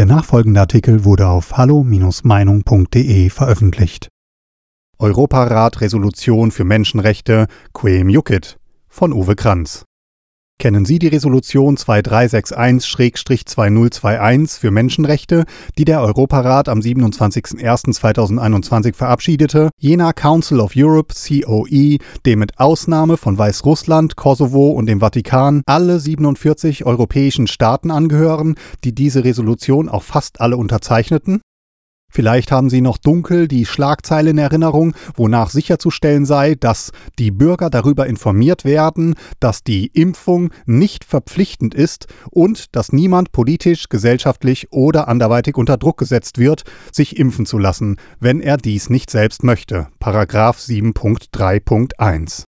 Der nachfolgende Artikel wurde auf hallo-meinung.de veröffentlicht. Europarat Resolution für Menschenrechte Quem Juckit von Uwe Kranz. Kennen Sie die Resolution 2361-2021 für Menschenrechte, die der Europarat am 27.01.2021 verabschiedete, jener Council of Europe COE, dem mit Ausnahme von Weißrussland, Kosovo und dem Vatikan alle 47 europäischen Staaten angehören, die diese Resolution auch fast alle unterzeichneten? Vielleicht haben Sie noch dunkel die Schlagzeile in Erinnerung, wonach sicherzustellen sei, dass die Bürger darüber informiert werden, dass die Impfung nicht verpflichtend ist und dass niemand politisch, gesellschaftlich oder anderweitig unter Druck gesetzt wird, sich impfen zu lassen, wenn er dies nicht selbst möchte. Paragraph 7.3.1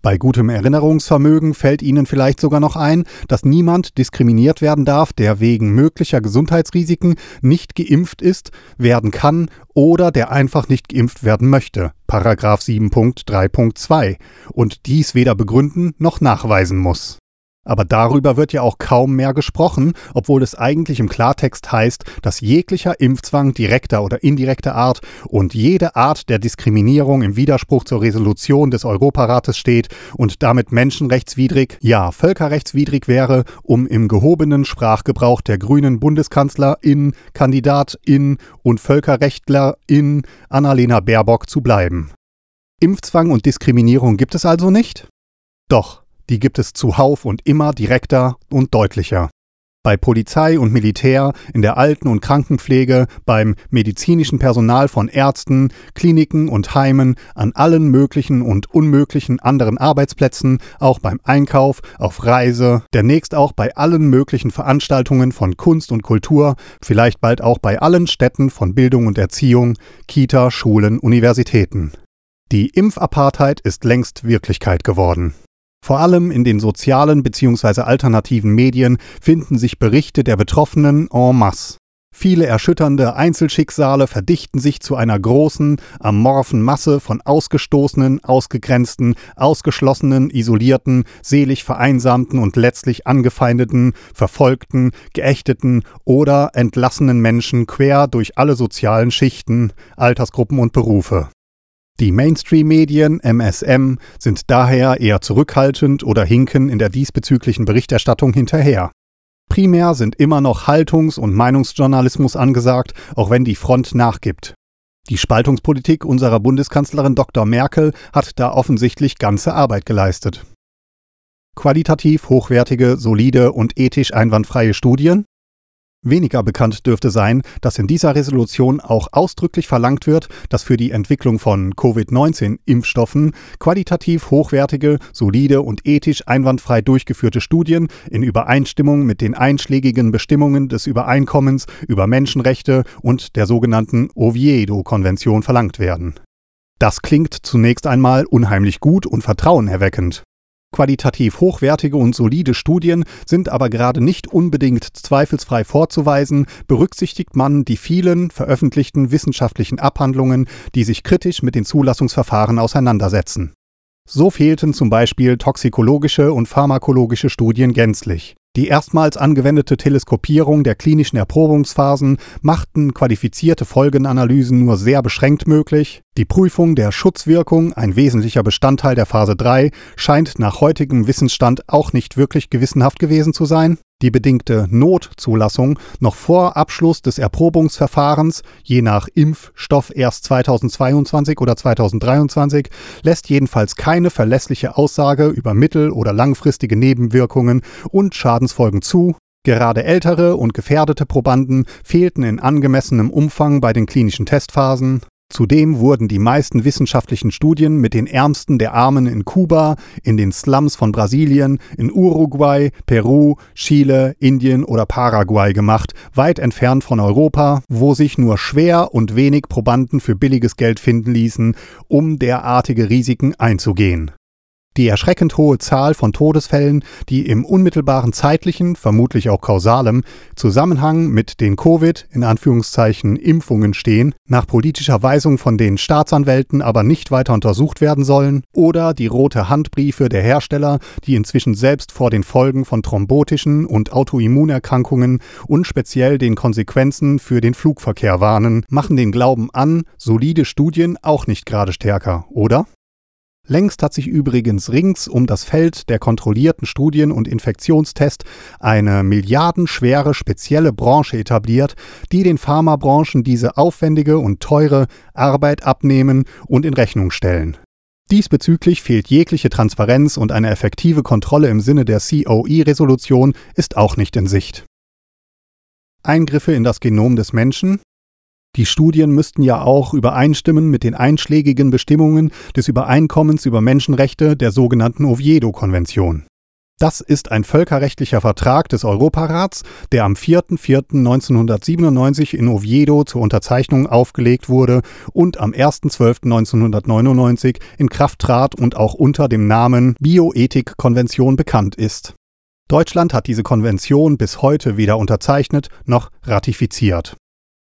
bei gutem Erinnerungsvermögen fällt Ihnen vielleicht sogar noch ein, dass niemand diskriminiert werden darf, der wegen möglicher Gesundheitsrisiken nicht geimpft ist, werden kann oder der einfach nicht geimpft werden möchte. Paragraph 7.3.2 und dies weder begründen noch nachweisen muss. Aber darüber wird ja auch kaum mehr gesprochen, obwohl es eigentlich im Klartext heißt, dass jeglicher Impfzwang direkter oder indirekter Art und jede Art der Diskriminierung im Widerspruch zur Resolution des Europarates steht und damit menschenrechtswidrig, ja völkerrechtswidrig wäre, um im gehobenen Sprachgebrauch der grünen Bundeskanzlerin, Kandidatin und Völkerrechtlerin Annalena Baerbock zu bleiben. Impfzwang und Diskriminierung gibt es also nicht? Doch, die gibt es zuhauf und immer direkter und deutlicher. Bei Polizei und Militär, in der Alten- und Krankenpflege, beim medizinischen Personal von Ärzten, Kliniken und Heimen, an allen möglichen und unmöglichen anderen Arbeitsplätzen, auch beim Einkauf, auf Reise, demnächst auch bei allen möglichen Veranstaltungen von Kunst und Kultur, vielleicht bald auch bei allen Städten von Bildung und Erziehung, Kita, Schulen, Universitäten. Die Impfapartheid ist längst Wirklichkeit geworden. Vor allem in den sozialen bzw. alternativen Medien finden sich Berichte der Betroffenen en masse. Viele erschütternde Einzelschicksale verdichten sich zu einer großen, amorphen Masse von ausgestoßenen, ausgegrenzten, ausgeschlossenen, isolierten, selig vereinsamten und letztlich angefeindeten, verfolgten, geächteten oder entlassenen Menschen quer durch alle sozialen Schichten, Altersgruppen und Berufe. Die Mainstream-Medien, MSM, sind daher eher zurückhaltend oder hinken in der diesbezüglichen Berichterstattung hinterher. Primär sind immer noch Haltungs- und Meinungsjournalismus angesagt, auch wenn die Front nachgibt. Die Spaltungspolitik unserer Bundeskanzlerin Dr. Merkel hat da offensichtlich ganze Arbeit geleistet. Qualitativ hochwertige, solide und ethisch einwandfreie Studien, Weniger bekannt dürfte sein, dass in dieser Resolution auch ausdrücklich verlangt wird, dass für die Entwicklung von Covid-19-Impfstoffen qualitativ hochwertige, solide und ethisch einwandfrei durchgeführte Studien in Übereinstimmung mit den einschlägigen Bestimmungen des Übereinkommens über Menschenrechte und der sogenannten Oviedo-Konvention verlangt werden. Das klingt zunächst einmal unheimlich gut und vertrauenerweckend. Qualitativ hochwertige und solide Studien sind aber gerade nicht unbedingt zweifelsfrei vorzuweisen, berücksichtigt man die vielen veröffentlichten wissenschaftlichen Abhandlungen, die sich kritisch mit den Zulassungsverfahren auseinandersetzen. So fehlten zum Beispiel toxikologische und pharmakologische Studien gänzlich. Die erstmals angewendete Teleskopierung der klinischen Erprobungsphasen machten qualifizierte Folgenanalysen nur sehr beschränkt möglich. Die Prüfung der Schutzwirkung, ein wesentlicher Bestandteil der Phase 3, scheint nach heutigem Wissensstand auch nicht wirklich gewissenhaft gewesen zu sein. Die bedingte Notzulassung noch vor Abschluss des Erprobungsverfahrens, je nach Impfstoff erst 2022 oder 2023, lässt jedenfalls keine verlässliche Aussage über mittel- oder langfristige Nebenwirkungen und Schadensfolgen zu. Gerade ältere und gefährdete Probanden fehlten in angemessenem Umfang bei den klinischen Testphasen. Zudem wurden die meisten wissenschaftlichen Studien mit den Ärmsten der Armen in Kuba, in den Slums von Brasilien, in Uruguay, Peru, Chile, Indien oder Paraguay gemacht, weit entfernt von Europa, wo sich nur schwer und wenig Probanden für billiges Geld finden ließen, um derartige Risiken einzugehen. Die erschreckend hohe Zahl von Todesfällen, die im unmittelbaren zeitlichen, vermutlich auch kausalem, Zusammenhang mit den Covid, in Anführungszeichen, Impfungen stehen, nach politischer Weisung von den Staatsanwälten aber nicht weiter untersucht werden sollen, oder die rote Handbriefe der Hersteller, die inzwischen selbst vor den Folgen von thrombotischen und Autoimmunerkrankungen und speziell den Konsequenzen für den Flugverkehr warnen, machen den Glauben an solide Studien auch nicht gerade stärker, oder? Längst hat sich übrigens rings um das Feld der kontrollierten Studien und Infektionstest eine milliardenschwere spezielle Branche etabliert, die den Pharmabranchen diese aufwendige und teure Arbeit abnehmen und in Rechnung stellen. Diesbezüglich fehlt jegliche Transparenz und eine effektive Kontrolle im Sinne der COE-Resolution ist auch nicht in Sicht. Eingriffe in das Genom des Menschen, die Studien müssten ja auch übereinstimmen mit den einschlägigen Bestimmungen des Übereinkommens über Menschenrechte der sogenannten Oviedo-Konvention. Das ist ein völkerrechtlicher Vertrag des Europarats, der am 4.4.1997 in Oviedo zur Unterzeichnung aufgelegt wurde und am 1.12.1999 in Kraft trat und auch unter dem Namen Bioethik-Konvention bekannt ist. Deutschland hat diese Konvention bis heute weder unterzeichnet noch ratifiziert.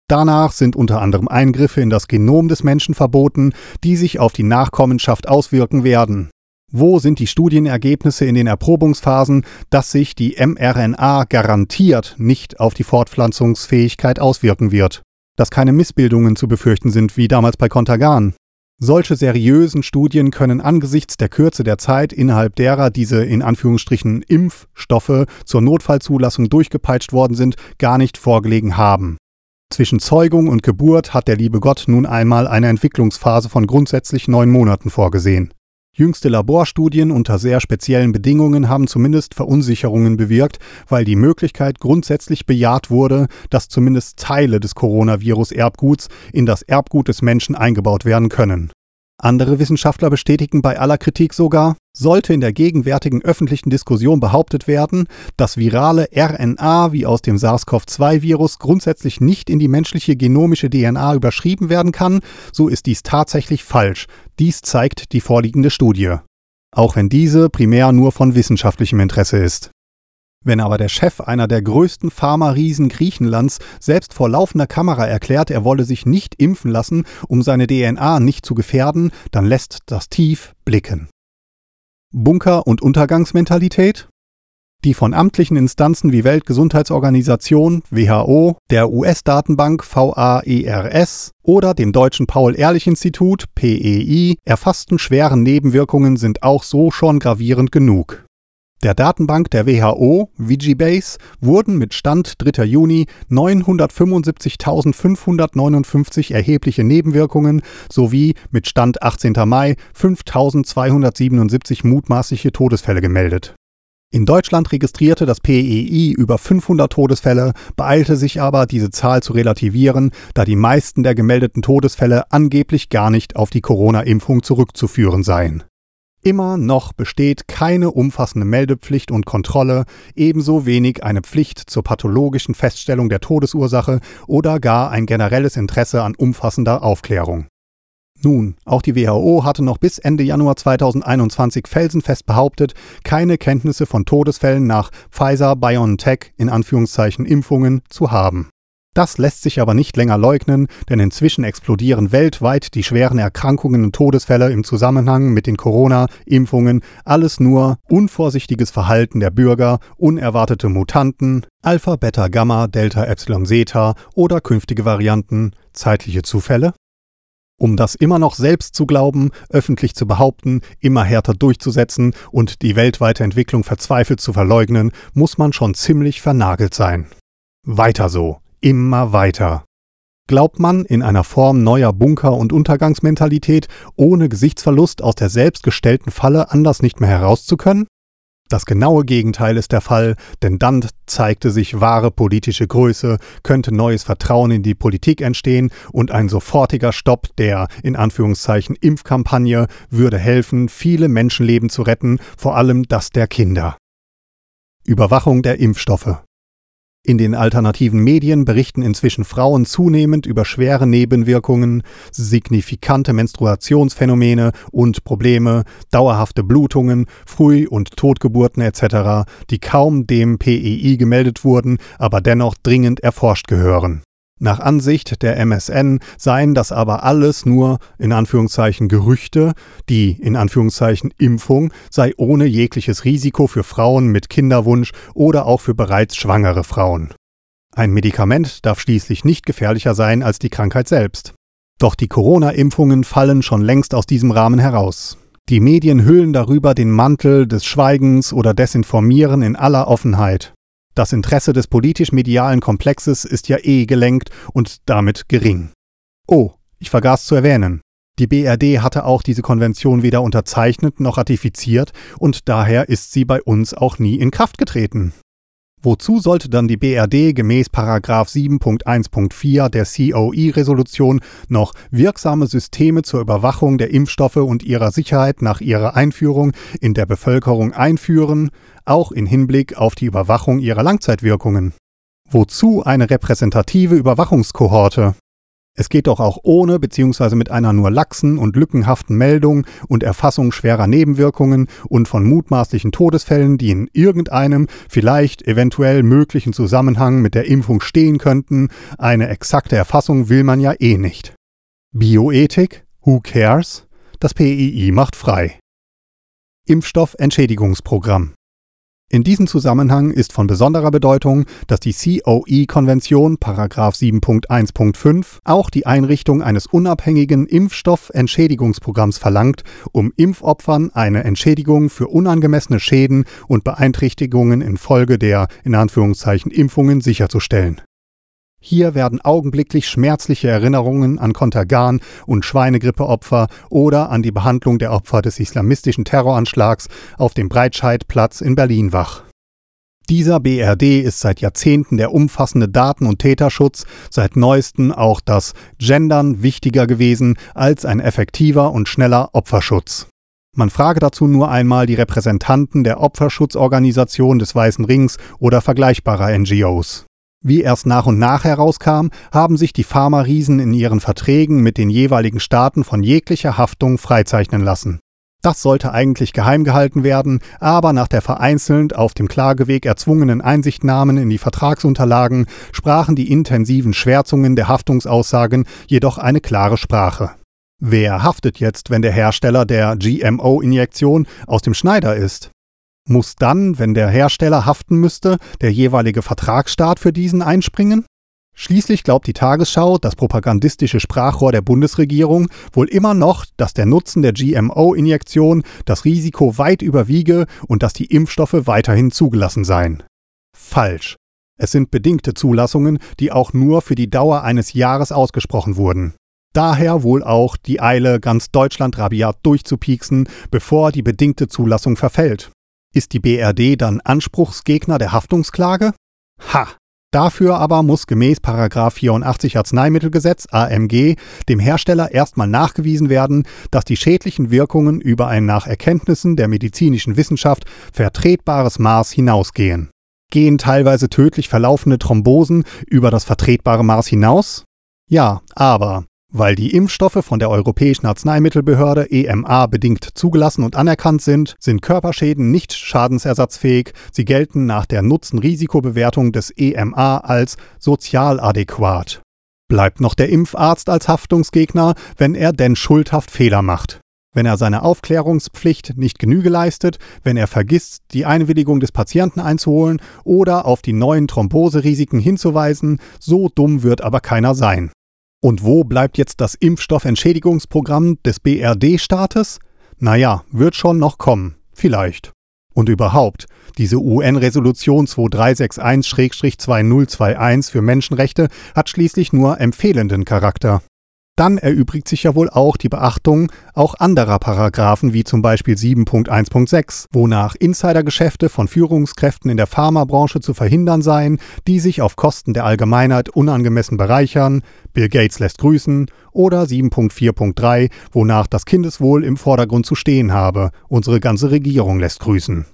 Danach sind unter anderem Eingriffe in das Genom des Menschen verboten, die sich auf die Nachkommenschaft auswirken werden. Wo sind die Studienergebnisse in den Erprobungsphasen, dass sich die mRNA garantiert nicht auf die Fortpflanzungsfähigkeit auswirken wird? Dass keine Missbildungen zu befürchten sind, wie damals bei Contagan? Solche seriösen Studien können angesichts der Kürze der Zeit, innerhalb derer diese in Anführungsstrichen Impfstoffe zur Notfallzulassung durchgepeitscht worden sind, gar nicht vorgelegen haben. Zwischen Zeugung und Geburt hat der liebe Gott nun einmal eine Entwicklungsphase von grundsätzlich neun Monaten vorgesehen. Jüngste Laborstudien unter sehr speziellen Bedingungen haben zumindest Verunsicherungen bewirkt, weil die Möglichkeit grundsätzlich bejaht wurde, dass zumindest Teile des Coronavirus-Erbguts in das Erbgut des Menschen eingebaut werden können. Andere Wissenschaftler bestätigen bei aller Kritik sogar, sollte in der gegenwärtigen öffentlichen Diskussion behauptet werden, dass virale RNA wie aus dem SARS-CoV-2-Virus grundsätzlich nicht in die menschliche genomische DNA überschrieben werden kann, so ist dies tatsächlich falsch. Dies zeigt die vorliegende Studie. Auch wenn diese primär nur von wissenschaftlichem Interesse ist. Wenn aber der Chef einer der größten Pharma-Riesen Griechenlands selbst vor laufender Kamera erklärt, er wolle sich nicht impfen lassen, um seine DNA nicht zu gefährden, dann lässt das tief blicken. Bunker- und Untergangsmentalität? Die von amtlichen Instanzen wie Weltgesundheitsorganisation, WHO, der US-Datenbank VAERS oder dem deutschen Paul-Ehrlich-Institut PEI erfassten schweren Nebenwirkungen sind auch so schon gravierend genug. Der Datenbank der WHO, Vigibase, wurden mit Stand 3. Juni 975.559 erhebliche Nebenwirkungen sowie mit Stand 18. Mai 5.277 mutmaßliche Todesfälle gemeldet. In Deutschland registrierte das PEI über 500 Todesfälle, beeilte sich aber, diese Zahl zu relativieren, da die meisten der gemeldeten Todesfälle angeblich gar nicht auf die Corona-Impfung zurückzuführen seien. Immer noch besteht keine umfassende Meldepflicht und Kontrolle, ebenso wenig eine Pflicht zur pathologischen Feststellung der Todesursache oder gar ein generelles Interesse an umfassender Aufklärung. Nun, auch die WHO hatte noch bis Ende Januar 2021 felsenfest behauptet, keine Kenntnisse von Todesfällen nach Pfizer-BioNTech in Anführungszeichen Impfungen zu haben. Das lässt sich aber nicht länger leugnen, denn inzwischen explodieren weltweit die schweren Erkrankungen und Todesfälle im Zusammenhang mit den Corona-Impfungen, alles nur unvorsichtiges Verhalten der Bürger, unerwartete Mutanten, Alpha, Beta, Gamma, Delta, Epsilon, Zeta oder künftige Varianten, zeitliche Zufälle? Um das immer noch selbst zu glauben, öffentlich zu behaupten, immer härter durchzusetzen und die weltweite Entwicklung verzweifelt zu verleugnen, muss man schon ziemlich vernagelt sein. Weiter so immer weiter. Glaubt man, in einer Form neuer Bunker- und Untergangsmentalität ohne Gesichtsverlust aus der selbstgestellten Falle anders nicht mehr herauszukönnen? Das genaue Gegenteil ist der Fall, denn dann zeigte sich wahre politische Größe, könnte neues Vertrauen in die Politik entstehen und ein sofortiger Stopp der in Anführungszeichen Impfkampagne würde helfen, viele Menschenleben zu retten, vor allem das der Kinder. Überwachung der Impfstoffe. In den alternativen Medien berichten inzwischen Frauen zunehmend über schwere Nebenwirkungen, signifikante Menstruationsphänomene und Probleme, dauerhafte Blutungen, Früh- und Totgeburten etc., die kaum dem PEI gemeldet wurden, aber dennoch dringend erforscht gehören. Nach Ansicht der MSN seien das aber alles nur in Anführungszeichen Gerüchte, die in Anführungszeichen Impfung sei ohne jegliches Risiko für Frauen mit Kinderwunsch oder auch für bereits schwangere Frauen. Ein Medikament darf schließlich nicht gefährlicher sein als die Krankheit selbst. Doch die Corona-Impfungen fallen schon längst aus diesem Rahmen heraus. Die Medien hüllen darüber den Mantel des Schweigens oder Desinformieren in aller Offenheit. Das Interesse des politisch-medialen Komplexes ist ja eh gelenkt und damit gering. Oh, ich vergaß zu erwähnen. Die BRD hatte auch diese Konvention weder unterzeichnet noch ratifiziert und daher ist sie bei uns auch nie in Kraft getreten. Wozu sollte dann die BRD gemäß 7.1.4 der COE-Resolution noch wirksame Systeme zur Überwachung der Impfstoffe und ihrer Sicherheit nach ihrer Einführung in der Bevölkerung einführen, auch in Hinblick auf die Überwachung ihrer Langzeitwirkungen? Wozu eine repräsentative Überwachungskohorte? Es geht doch auch ohne bzw. mit einer nur laxen und lückenhaften Meldung und Erfassung schwerer Nebenwirkungen und von mutmaßlichen Todesfällen, die in irgendeinem vielleicht eventuell möglichen Zusammenhang mit der Impfung stehen könnten, eine exakte Erfassung will man ja eh nicht. Bioethik? Who cares? Das PII macht frei. Impfstoffentschädigungsprogramm in diesem Zusammenhang ist von besonderer Bedeutung, dass die COE-Konvention 7.1.5 auch die Einrichtung eines unabhängigen Impfstoffentschädigungsprogramms verlangt, um Impfopfern eine Entschädigung für unangemessene Schäden und Beeinträchtigungen infolge der in Anführungszeichen Impfungen sicherzustellen hier werden augenblicklich schmerzliche Erinnerungen an Kontergan und Schweinegrippeopfer oder an die Behandlung der Opfer des islamistischen Terroranschlags auf dem Breitscheidplatz in Berlin wach. Dieser BRD ist seit Jahrzehnten der umfassende Daten- und Täterschutz, seit neuestem auch das Gendern wichtiger gewesen als ein effektiver und schneller Opferschutz. Man frage dazu nur einmal die Repräsentanten der Opferschutzorganisation des Weißen Rings oder vergleichbarer NGOs. Wie erst nach und nach herauskam, haben sich die Pharma-Riesen in ihren Verträgen mit den jeweiligen Staaten von jeglicher Haftung freizeichnen lassen. Das sollte eigentlich geheim gehalten werden, aber nach der vereinzelt auf dem Klageweg erzwungenen Einsichtnahmen in die Vertragsunterlagen sprachen die intensiven Schwärzungen der Haftungsaussagen jedoch eine klare Sprache. Wer haftet jetzt, wenn der Hersteller der GMO-Injektion aus dem Schneider ist? Muss dann, wenn der Hersteller haften müsste, der jeweilige Vertragsstaat für diesen einspringen? Schließlich glaubt die Tagesschau, das propagandistische Sprachrohr der Bundesregierung, wohl immer noch, dass der Nutzen der GMO-Injektion das Risiko weit überwiege und dass die Impfstoffe weiterhin zugelassen seien. Falsch. Es sind bedingte Zulassungen, die auch nur für die Dauer eines Jahres ausgesprochen wurden. Daher wohl auch die Eile, ganz Deutschland rabiat durchzupieksen, bevor die bedingte Zulassung verfällt. Ist die BRD dann Anspruchsgegner der Haftungsklage? Ha! Dafür aber muss gemäß 84 Arzneimittelgesetz AMG dem Hersteller erstmal nachgewiesen werden, dass die schädlichen Wirkungen über ein nach Erkenntnissen der medizinischen Wissenschaft vertretbares Maß hinausgehen. Gehen teilweise tödlich verlaufende Thrombosen über das vertretbare Maß hinaus? Ja, aber weil die Impfstoffe von der Europäischen Arzneimittelbehörde EMA bedingt zugelassen und anerkannt sind, sind Körperschäden nicht schadensersatzfähig. Sie gelten nach der Nutzen-Risikobewertung des EMA als sozial adäquat. Bleibt noch der Impfarzt als Haftungsgegner, wenn er denn schuldhaft Fehler macht. Wenn er seine Aufklärungspflicht nicht Genüge leistet, wenn er vergisst, die Einwilligung des Patienten einzuholen oder auf die neuen Thromboserisiken hinzuweisen, so dumm wird aber keiner sein. Und wo bleibt jetzt das Impfstoffentschädigungsprogramm des BRD-Staates? Naja, wird schon noch kommen. Vielleicht. Und überhaupt, diese UN-Resolution 2361-2021 für Menschenrechte hat schließlich nur empfehlenden Charakter dann erübrigt sich ja wohl auch die Beachtung auch anderer Paragraphen wie zum Beispiel 7.1.6, wonach Insidergeschäfte von Führungskräften in der Pharmabranche zu verhindern seien, die sich auf Kosten der Allgemeinheit unangemessen bereichern, Bill Gates lässt grüßen, oder 7.4.3, wonach das Kindeswohl im Vordergrund zu stehen habe, unsere ganze Regierung lässt grüßen.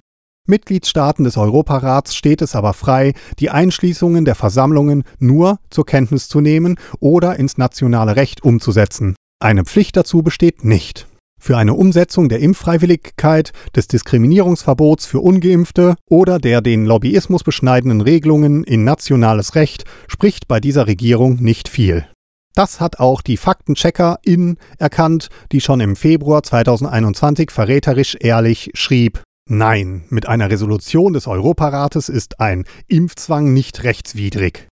Mitgliedstaaten des Europarats steht es aber frei, die Einschließungen der Versammlungen nur zur Kenntnis zu nehmen oder ins nationale Recht umzusetzen. Eine Pflicht dazu besteht nicht. Für eine Umsetzung der Impffreiwilligkeit, des Diskriminierungsverbots für ungeimpfte oder der den Lobbyismus beschneidenden Regelungen in nationales Recht spricht bei dieser Regierung nicht viel. Das hat auch die Faktencheckerin erkannt, die schon im Februar 2021 verräterisch ehrlich schrieb, Nein, mit einer Resolution des Europarates ist ein Impfzwang nicht rechtswidrig.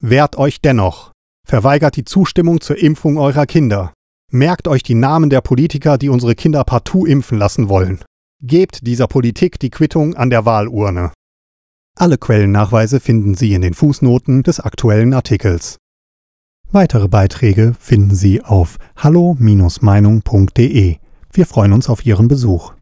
Wehrt euch dennoch. Verweigert die Zustimmung zur Impfung eurer Kinder. Merkt euch die Namen der Politiker, die unsere Kinder partout impfen lassen wollen. Gebt dieser Politik die Quittung an der Wahlurne. Alle Quellennachweise finden Sie in den Fußnoten des aktuellen Artikels. Weitere Beiträge finden Sie auf hallo-meinung.de. Wir freuen uns auf Ihren Besuch.